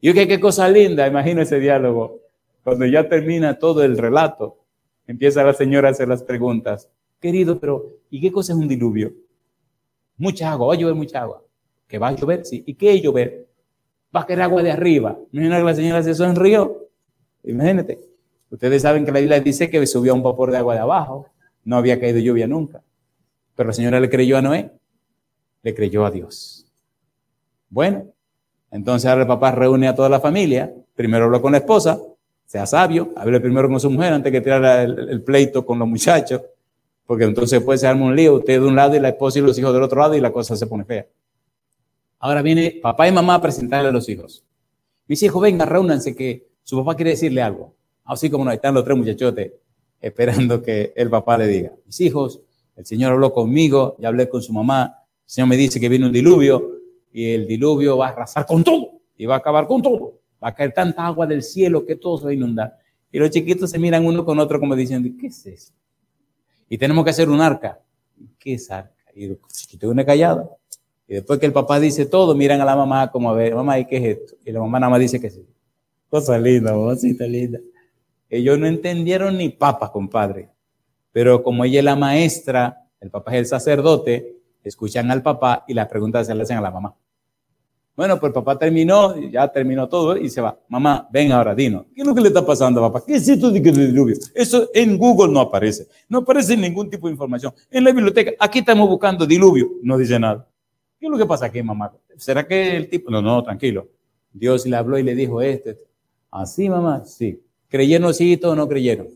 Y que qué cosa linda, imagino ese diálogo. Cuando ya termina todo el relato, empieza la señora a hacer las preguntas. Querido, pero ¿y qué cosa es un diluvio? Mucha agua, va a llover mucha agua. ¿Que va a llover? Sí. ¿Y qué es llover? Va a caer agua de arriba. Imagina que la señora se sonrió. Imagínate. Ustedes saben que la Biblia dice que subió un vapor de agua de abajo. No había caído lluvia nunca. Pero la señora le creyó a Noé. Creyó a Dios. Bueno, entonces ahora el papá reúne a toda la familia. Primero habló con la esposa. Sea sabio. Hable primero con su mujer antes que tirar el, pleito con los muchachos. Porque entonces puede ser un lío. Usted de un lado y la esposa y los hijos del otro lado y la cosa se pone fea. Ahora viene papá y mamá a presentarle a los hijos. Mis hijos, vengan, reúnanse que su papá quiere decirle algo. Así como no, están los tres muchachotes esperando que el papá le diga. Mis hijos, el Señor habló conmigo, ya hablé con su mamá. El Señor me dice que viene un diluvio y el diluvio va a arrasar con todo y va a acabar con todo. Va a caer tanta agua del cielo que todo se va a inundar. Y los chiquitos se miran uno con otro como diciendo, ¿qué es eso? Y tenemos que hacer un arca. ¿Qué es arca? Y los chiquitos uno callado. Y después que el papá dice todo, miran a la mamá como a ver, mamá, ¿y qué es esto? Y la mamá nada más dice que sí. Cosa linda, mamacita linda. Ellos no entendieron ni papas, compadre. Pero como ella es la maestra, el papá es el sacerdote, escuchan al papá y las preguntas se le hacen a la mamá. Bueno, pues el papá terminó, ya terminó todo y se va. Mamá, ven ahora, dinos. ¿Qué es lo que le está pasando, papá? ¿Qué es esto de diluvio? Eso en Google no aparece. No aparece ningún tipo de información. En la biblioteca, aquí estamos buscando diluvio. No dice nada. ¿Qué es lo que pasa aquí, mamá? ¿Será que el tipo.? No, no, tranquilo. Dios le habló y le dijo este. Así, mamá, sí. ¿Creyeron sí o no creyeron?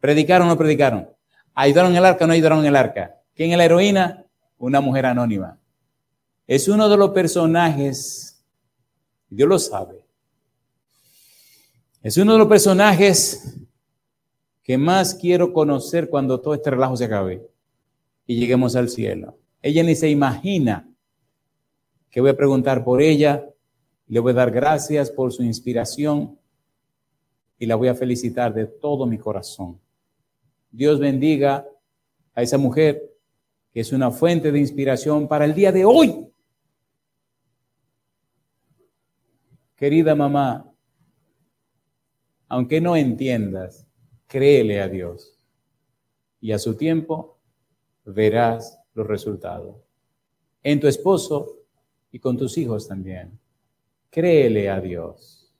¿Predicaron o no predicaron? ¿Ayudaron el arca o no ayudaron el arca? ¿Quién es la heroína? Una mujer anónima. Es uno de los personajes, Dios lo sabe, es uno de los personajes que más quiero conocer cuando todo este relajo se acabe y lleguemos al cielo. Ella ni se imagina que voy a preguntar por ella, le voy a dar gracias por su inspiración y la voy a felicitar de todo mi corazón. Dios bendiga a esa mujer que es una fuente de inspiración para el día de hoy. Querida mamá, aunque no entiendas, créele a Dios y a su tiempo verás los resultados. En tu esposo y con tus hijos también. Créele a Dios.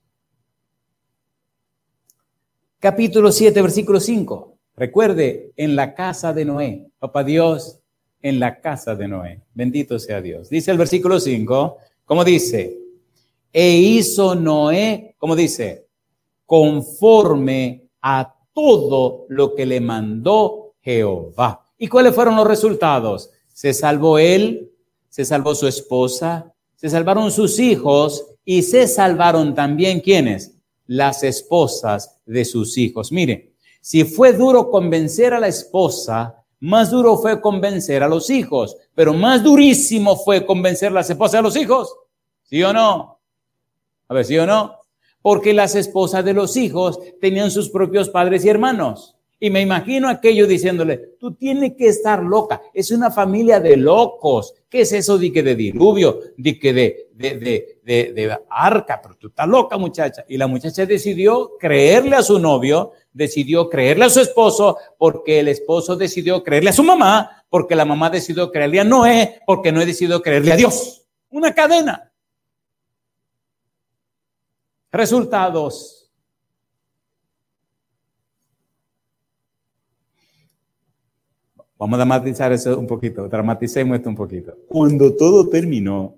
Capítulo 7, versículo 5. Recuerde, en la casa de Noé. Papá Dios, en la casa de Noé. Bendito sea Dios. Dice el versículo 5, ¿cómo dice? E hizo Noé, ¿cómo dice? Conforme a todo lo que le mandó Jehová. ¿Y cuáles fueron los resultados? Se salvó él, se salvó su esposa, se salvaron sus hijos y se salvaron también quienes? Las esposas de sus hijos. Mire, si fue duro convencer a la esposa, más duro fue convencer a los hijos, pero más durísimo fue convencer a las esposas de los hijos. ¿Sí o no? A ver, ¿sí o no? Porque las esposas de los hijos tenían sus propios padres y hermanos. Y me imagino aquello diciéndole, tú tienes que estar loca, es una familia de locos. ¿Qué es eso de que de diluvio, de de, de, de, arca? Pero tú estás loca, muchacha. Y la muchacha decidió creerle a su novio, decidió creerle a su esposo, porque el esposo decidió creerle a su mamá, porque la mamá decidió creerle a Noé, porque Noé decidió creerle a Dios. Una cadena. Resultados Vamos a dramatizar eso un poquito, dramaticemos esto un poquito. Cuando todo terminó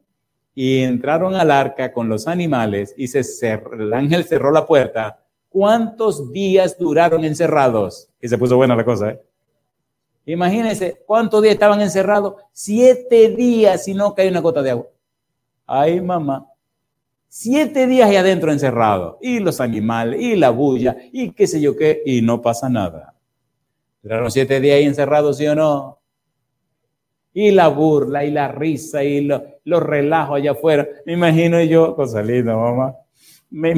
y entraron al arca con los animales y el ángel cerró la puerta, ¿cuántos días duraron encerrados? Y se puso buena la cosa, ¿eh? Imagínense, ¿cuántos días estaban encerrados? Siete días y no cae una gota de agua. Ay, mamá. Siete días ahí adentro encerrados. Y los animales, y la bulla, y qué sé yo qué, y no pasa nada. Duraron siete días ahí encerrados, ¿sí o no? Y la burla y la risa y los relajos allá afuera. Me imagino yo, cosa linda, mamá. Me,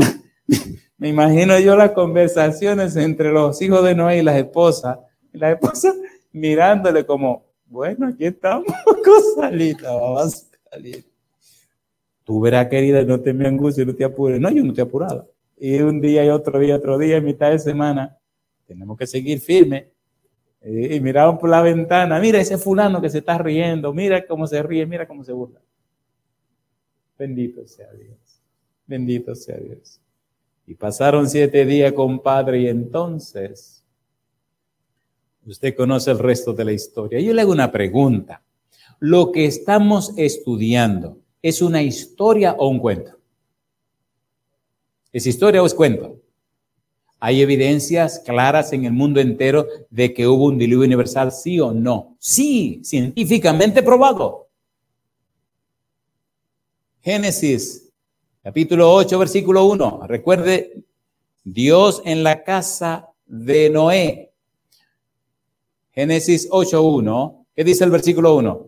Me imagino yo las conversaciones entre los hijos de Noé y las esposas. Y la esposa mirándole como, bueno, aquí estamos, cosalita, vamos a salir. Tú verás, querida, no te me angusties, no te apures. No, yo no te apurada. Y un día y otro día, otro día, mitad de semana, tenemos que seguir firme. Y miramos por la ventana, mira ese fulano que se está riendo, mira cómo se ríe, mira cómo se burla. Bendito sea Dios. Bendito sea Dios. Y pasaron siete días, compadre, y entonces usted conoce el resto de la historia. Yo le hago una pregunta. ¿Lo que estamos estudiando es una historia o un cuento? ¿Es historia o es cuento? ¿Hay evidencias claras en el mundo entero de que hubo un diluvio universal, sí o no? Sí, científicamente probado. Génesis Capítulo 8, versículo 1. Recuerde, Dios en la casa de Noé. Génesis 8, 1. ¿Qué dice el versículo 1?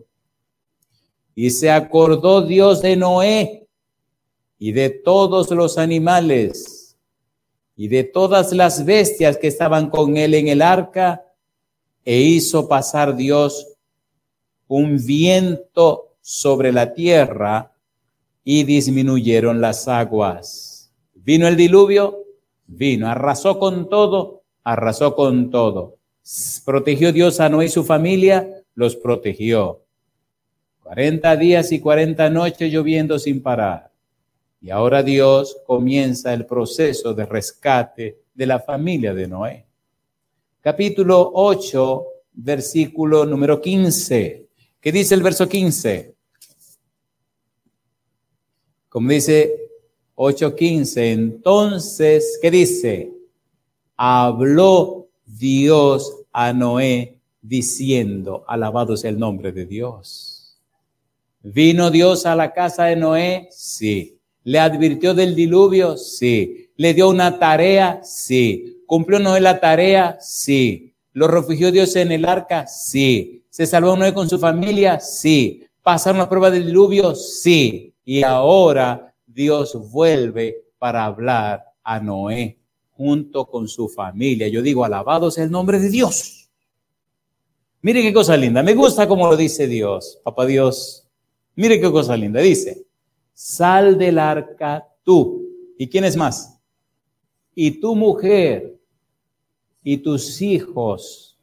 Y se acordó Dios de Noé y de todos los animales y de todas las bestias que estaban con él en el arca e hizo pasar Dios un viento sobre la tierra y disminuyeron las aguas. Vino el diluvio, vino, arrasó con todo, arrasó con todo. Protegió Dios a Noé y su familia, los protegió. Cuarenta días y cuarenta noches lloviendo sin parar. Y ahora Dios comienza el proceso de rescate de la familia de Noé. Capítulo 8, versículo número 15. ¿Qué dice el verso 15? Como dice 8.15, entonces, ¿qué dice? Habló Dios a Noé diciendo, alabado sea el nombre de Dios. ¿Vino Dios a la casa de Noé? Sí. ¿Le advirtió del diluvio? Sí. ¿Le dio una tarea? Sí. ¿Cumplió Noé la tarea? Sí. ¿Lo refugió Dios en el arca? Sí. ¿Se salvó Noé con su familia? Sí. ¿Pasaron la prueba del diluvio? Sí. Y ahora Dios vuelve para hablar a Noé junto con su familia. Yo digo, alabado sea el nombre de Dios. Mire qué cosa linda. Me gusta como lo dice Dios, papá Dios. Mire qué cosa linda. Dice, sal del arca tú. ¿Y quién es más? Y tu mujer y tus hijos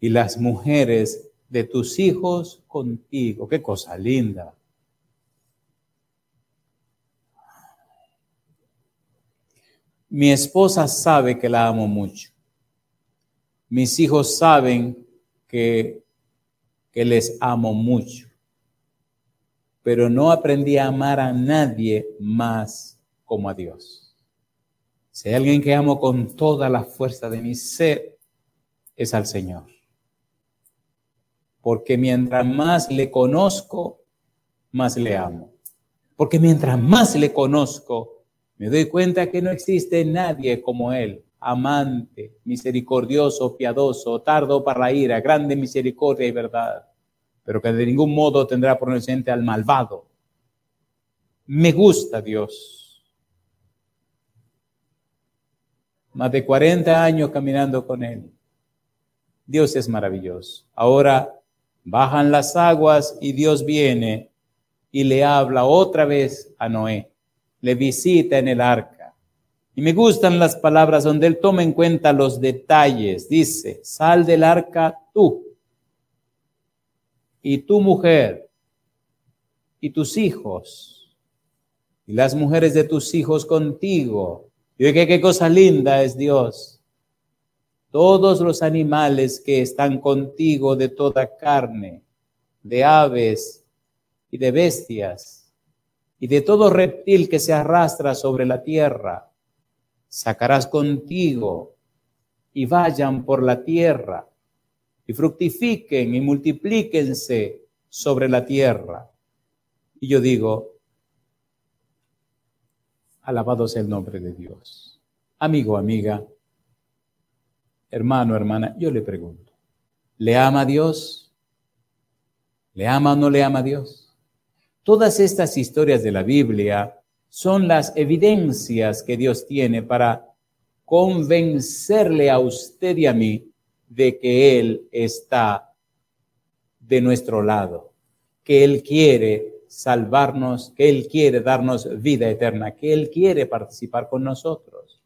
y las mujeres de tus hijos contigo. Qué cosa linda. Mi esposa sabe que la amo mucho. Mis hijos saben que, que les amo mucho. Pero no aprendí a amar a nadie más como a Dios. Si hay alguien que amo con toda la fuerza de mi ser, es al Señor. Porque mientras más le conozco, más le amo. Porque mientras más le conozco, me doy cuenta que no existe nadie como Él, amante, misericordioso, piadoso, tardo para la ira, grande misericordia y verdad, pero que de ningún modo tendrá por inocente al malvado. Me gusta Dios. Más de 40 años caminando con Él. Dios es maravilloso. Ahora bajan las aguas y Dios viene y le habla otra vez a Noé le visita en el arca. Y me gustan las palabras donde él toma en cuenta los detalles. Dice, sal del arca tú y tu mujer y tus hijos y las mujeres de tus hijos contigo. Y que qué cosa linda es Dios. Todos los animales que están contigo de toda carne, de aves y de bestias y de todo reptil que se arrastra sobre la tierra. Sacarás contigo y vayan por la tierra y fructifiquen y multiplíquense sobre la tierra. Y yo digo, alabado sea el nombre de Dios. Amigo, amiga, hermano, hermana, yo le pregunto, ¿le ama a Dios? ¿Le ama o no le ama a Dios? Todas estas historias de la Biblia son las evidencias que Dios tiene para convencerle a usted y a mí de que Él está de nuestro lado, que Él quiere salvarnos, que Él quiere darnos vida eterna, que Él quiere participar con nosotros.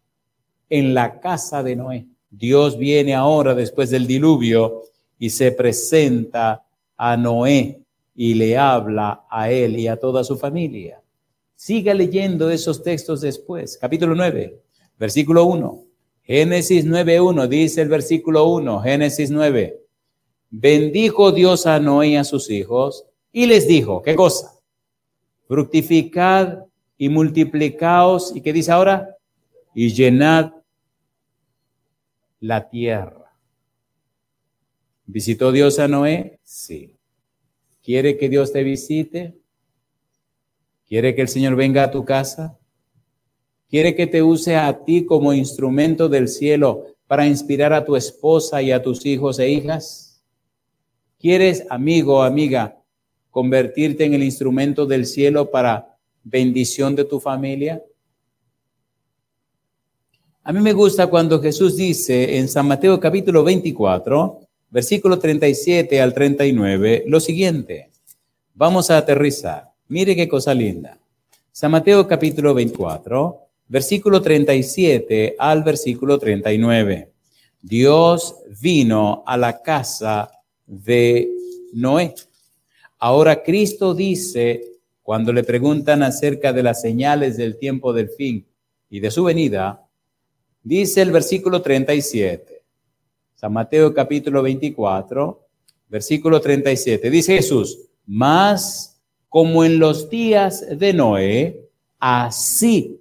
En la casa de Noé, Dios viene ahora después del diluvio y se presenta a Noé y le habla a él y a toda su familia. Siga leyendo esos textos después. Capítulo 9, versículo 1. Génesis 9.1 dice el versículo 1, Génesis 9. Bendijo Dios a Noé y a sus hijos y les dijo, ¿qué cosa? Fructificad y multiplicaos. ¿Y qué dice ahora? Y llenad la tierra. ¿Visitó Dios a Noé? Sí. ¿Quiere que Dios te visite? ¿Quiere que el Señor venga a tu casa? ¿Quiere que te use a ti como instrumento del cielo para inspirar a tu esposa y a tus hijos e hijas? ¿Quieres, amigo o amiga, convertirte en el instrumento del cielo para bendición de tu familia? A mí me gusta cuando Jesús dice en San Mateo capítulo 24, versículo 37 al 39, lo siguiente. Vamos a aterrizar. Mire qué cosa linda. San Mateo capítulo 24, versículo 37 al versículo 39. Dios vino a la casa de Noé. Ahora Cristo dice, cuando le preguntan acerca de las señales del tiempo del fin y de su venida, dice el versículo 37. San Mateo capítulo 24, versículo 37. Dice Jesús, más como en los días de Noé, así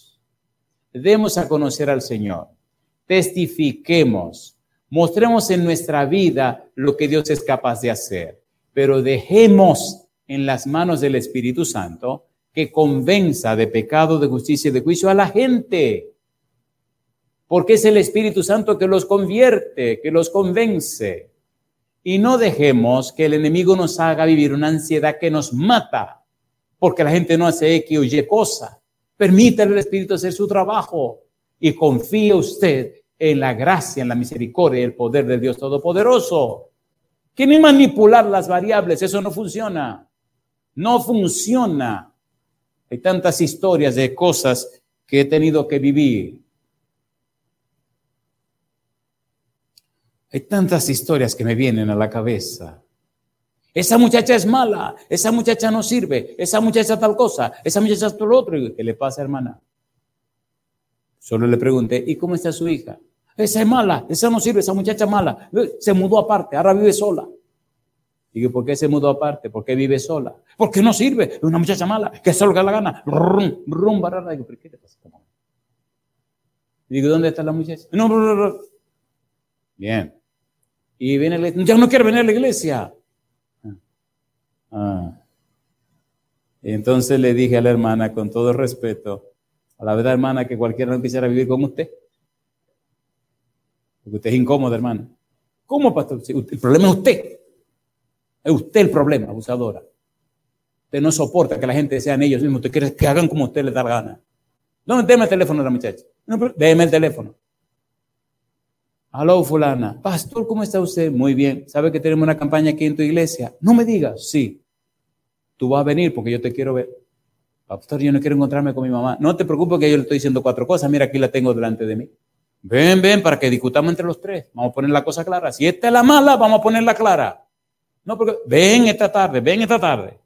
demos a conocer al Señor, testifiquemos, mostremos en nuestra vida lo que Dios es capaz de hacer, pero dejemos en las manos del Espíritu Santo que convenza de pecado, de justicia y de juicio a la gente porque es el Espíritu Santo que los convierte, que los convence. Y no dejemos que el enemigo nos haga vivir una ansiedad que nos mata, porque la gente no hace X o Y cosa. Permítale al Espíritu hacer su trabajo y confíe usted en la gracia, en la misericordia y el poder de Dios Todopoderoso. Que ni manipular las variables, eso no funciona. No funciona. Hay tantas historias de cosas que he tenido que vivir Hay tantas historias que me vienen a la cabeza. Esa muchacha es mala, esa muchacha no sirve, esa muchacha tal cosa, esa muchacha todo otro. ¿Qué le pasa, hermana? Solo le pregunté, ¿y cómo está su hija? Esa es mala, esa no sirve, esa muchacha mala. Se mudó aparte, ahora vive sola. Digo, ¿por qué se mudó aparte? ¿Por qué vive sola? Porque no sirve, una muchacha mala, que solo que la gana. Rum, rum, barara. Digo, ¿pero qué le pasa? Digo, ¿dónde está la muchacha? No, no, no, no. Bien. Y viene la iglesia, ya no quiero venir a la iglesia. Ah. Entonces le dije a la hermana con todo respeto, a la verdad hermana, que cualquiera no quisiera vivir con usted. Porque usted es incómodo, hermana. ¿Cómo, pastor? El problema es usted. Es usted el problema, abusadora. Usted no soporta que la gente sean ellos mismos. Usted quiere que hagan como usted les da la gana. No, déme el teléfono a la muchacha. No, el teléfono. Aló, fulana. Pastor, ¿cómo está usted? Muy bien. ¿Sabe que tenemos una campaña aquí en tu iglesia? No me digas. Sí. Tú vas a venir porque yo te quiero ver. Pastor, yo no quiero encontrarme con mi mamá. No te preocupes que yo le estoy diciendo cuatro cosas. Mira, aquí la tengo delante de mí. Ven, ven, para que discutamos entre los tres. Vamos a poner la cosa clara. Si esta es la mala, vamos a ponerla clara. No, porque ven esta tarde, ven esta tarde.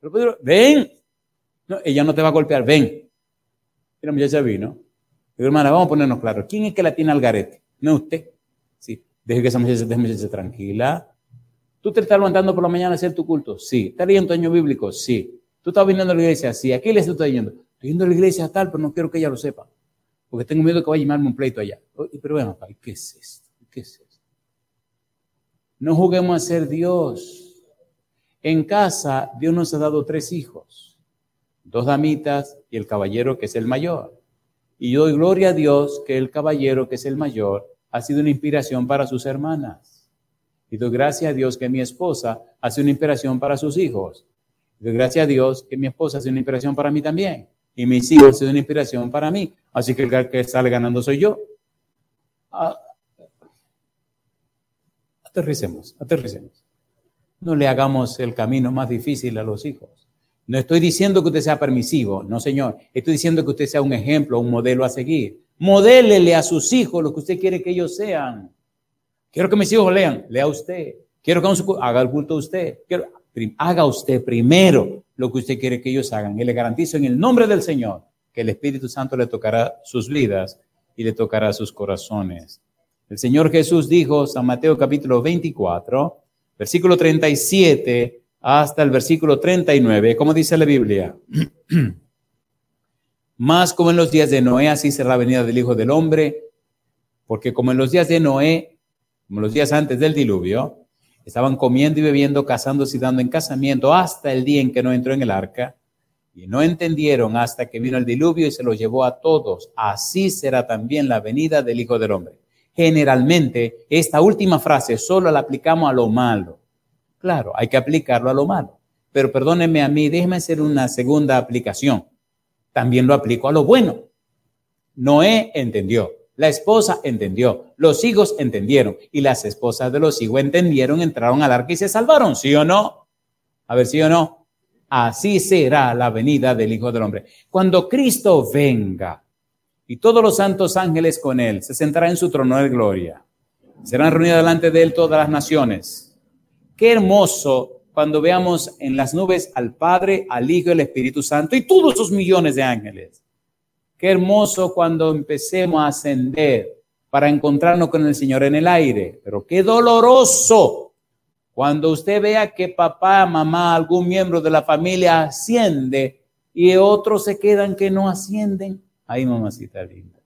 Pero, ven. No, ella no te va a golpear, ven. Mira, muchacha vino. Digo, hermana, vamos a ponernos claros. ¿Quién es que la tiene al garete? No usted. Sí. Deje que esa muchacha, tranquila. ¿Tú te estás levantando por la mañana a hacer tu culto? Sí. ¿Estás leyendo tu año bíblico? Sí. ¿Tú estás viniendo a la iglesia? Sí. ¿A qué iglesia estás yendo? Estoy yendo a la iglesia tal, pero no quiero que ella lo sepa. porque tengo miedo que vaya a llamarme un pleito allá. Pero bueno, ¿qué es esto? ¿Qué es esto? No juguemos a ser Dios. En casa, Dios nos ha dado tres hijos, dos damitas y el caballero que es el mayor. Y yo doy gloria a Dios que el caballero que es el mayor ha sido una inspiración para sus hermanas. Y doy gracias a Dios que mi esposa ha sido una inspiración para sus hijos. Y doy gracias a Dios que mi esposa ha sido una inspiración para mí también. Y mis hijos han sido una inspiración para mí. Así que el que sale ganando soy yo. Ah, aterricemos, aterricemos. No le hagamos el camino más difícil a los hijos. No estoy diciendo que usted sea permisivo, no señor. Estoy diciendo que usted sea un ejemplo, un modelo a seguir. Modélele a sus hijos lo que usted quiere que ellos sean. Quiero que mis hijos lean, lea usted. Quiero que haga el culto usted. haga usted primero lo que usted quiere que ellos hagan. Y le garantizo en el nombre del Señor que el Espíritu Santo le tocará sus vidas y le tocará sus corazones. El Señor Jesús dijo, San Mateo capítulo 24, versículo 37, hasta el versículo 39, como dice la Biblia. Más como en los días de Noé, así será la venida del Hijo del Hombre, porque como en los días de Noé, como los días antes del diluvio, estaban comiendo y bebiendo, casándose y dando en casamiento hasta el día en que no entró en el arca, y no entendieron hasta que vino el diluvio y se los llevó a todos. Así será también la venida del Hijo del Hombre. Generalmente, esta última frase solo la aplicamos a lo malo Claro, hay que aplicarlo a lo malo. Pero perdónenme a mí, déjeme hacer una segunda aplicación. También lo aplico a lo bueno. Noé entendió, la esposa entendió, los hijos entendieron y las esposas de los hijos entendieron, entraron al arca y se salvaron, ¿sí o no? A ver, ¿sí o no? Así será la venida del Hijo del Hombre. Cuando Cristo venga y todos los santos ángeles con él, se sentará en su trono de gloria. Serán reunidos delante de él todas las naciones Qué hermoso cuando veamos en las nubes al Padre, al Hijo y al Espíritu Santo y todos esos millones de ángeles. Qué hermoso cuando empecemos a ascender para encontrarnos con el Señor en el aire. Pero qué doloroso cuando usted vea que papá, mamá, algún miembro de la familia asciende y otros se quedan que no ascienden. Ay, mamacita linda.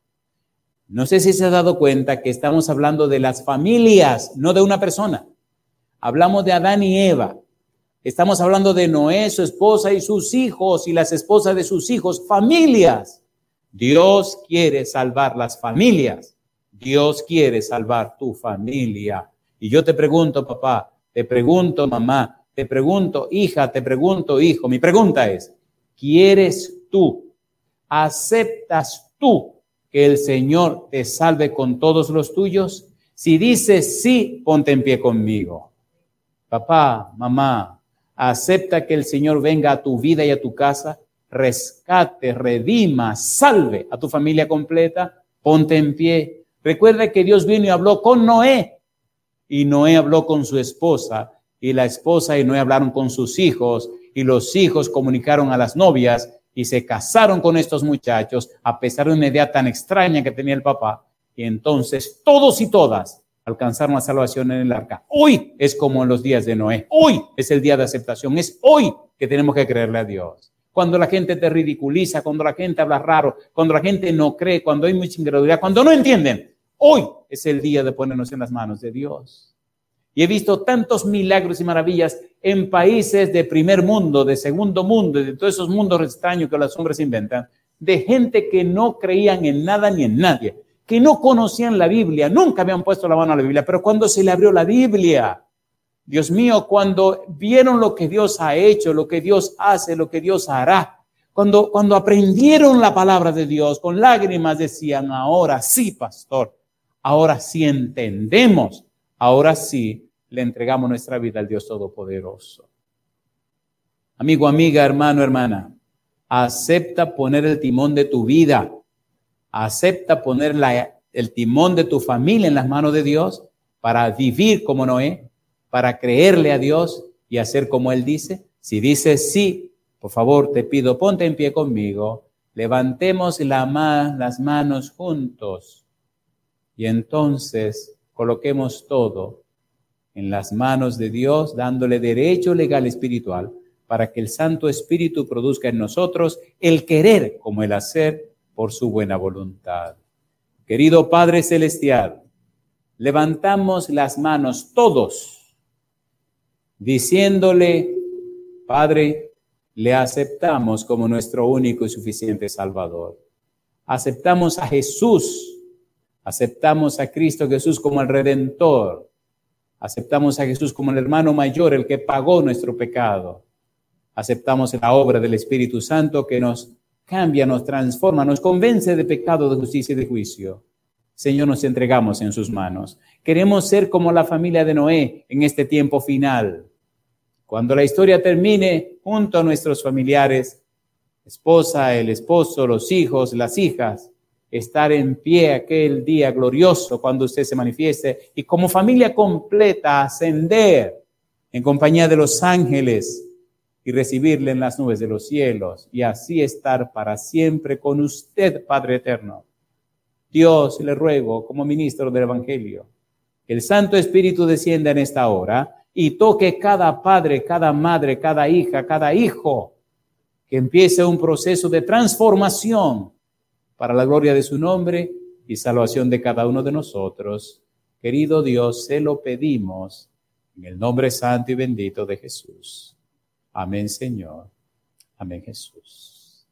No sé si se ha dado cuenta que estamos hablando de las familias, no de una persona. Hablamos de Adán y Eva. Estamos hablando de Noé, su esposa y sus hijos y las esposas de sus hijos, familias. Dios quiere salvar las familias. Dios quiere salvar tu familia. Y yo te pregunto, papá, te pregunto, mamá, te pregunto, hija, te pregunto, hijo. Mi pregunta es, ¿quieres tú, aceptas tú que el Señor te salve con todos los tuyos? Si dices sí, ponte en pie conmigo. Papá, mamá, acepta que el Señor venga a tu vida y a tu casa, rescate, redima, salve a tu familia completa, ponte en pie. Recuerda que Dios vino y habló con Noé y Noé habló con su esposa y la esposa y Noé hablaron con sus hijos y los hijos comunicaron a las novias y se casaron con estos muchachos a pesar de una idea tan extraña que tenía el papá. Y entonces todos y todas alcanzar una salvación en el arca. Hoy es como en los días de Noé. Hoy es el día de aceptación. Es hoy que tenemos que creerle a Dios. Cuando la gente te ridiculiza, cuando la gente habla raro, cuando la gente no cree, cuando hay mucha incredulidad, cuando no entienden, hoy es el día de ponernos en las manos de Dios. Y he visto tantos milagros y maravillas en países de primer mundo, de segundo mundo, de todos esos mundos extraños que los hombres inventan, de gente que no creían en nada ni en nadie, que no conocían la Biblia, nunca habían puesto la mano a la Biblia, pero cuando se le abrió la Biblia, Dios mío, cuando vieron lo que Dios ha hecho, lo que Dios hace, lo que Dios hará, cuando, cuando aprendieron la palabra de Dios, con lágrimas decían, ahora sí, pastor, ahora sí entendemos, ahora sí le entregamos nuestra vida al Dios Todopoderoso. Amigo, amiga, hermano, hermana, acepta poner el timón de tu vida acepta poner el timón de tu familia en las manos de Dios para vivir como Noé, para creerle a Dios y hacer como Él dice. Si dices sí, por favor, te pido, ponte en pie conmigo, levantemos las manos juntos y entonces coloquemos todo en las manos de Dios, dándole derecho legal espiritual para que el Santo Espíritu produzca en nosotros el querer como el hacer por su buena voluntad. Querido Padre Celestial, levantamos las manos todos, diciéndole, Padre, le aceptamos como nuestro único y suficiente Salvador. Aceptamos a Jesús, aceptamos a Cristo Jesús como el Redentor, aceptamos a Jesús como el hermano mayor, el que pagó nuestro pecado. Aceptamos la obra del Espíritu Santo que nos cambia, nos transforma, nos convence de pecado, de justicia y de juicio. Señor, nos entregamos en sus manos. Queremos ser como la familia de Noé en este tiempo final. Cuando la historia termine, junto a nuestros familiares, esposa, el esposo, los hijos, las hijas, estar en pie aquel día glorioso cuando usted se manifieste y como familia completa ascender en compañía de los ángeles y recibirle en las nubes de los cielos y así estar para siempre con usted, Padre eterno. Dios, le ruego como ministro del Evangelio, que el Santo Espíritu descienda en esta hora y toque cada padre, cada madre, cada hija, cada hijo, que empiece un proceso de transformación para la gloria de su nombre y salvación de cada uno de nosotros. Querido Dios, se lo pedimos en el nombre santo y bendito de Jesús. Amén, Señor. Amén, Jesús.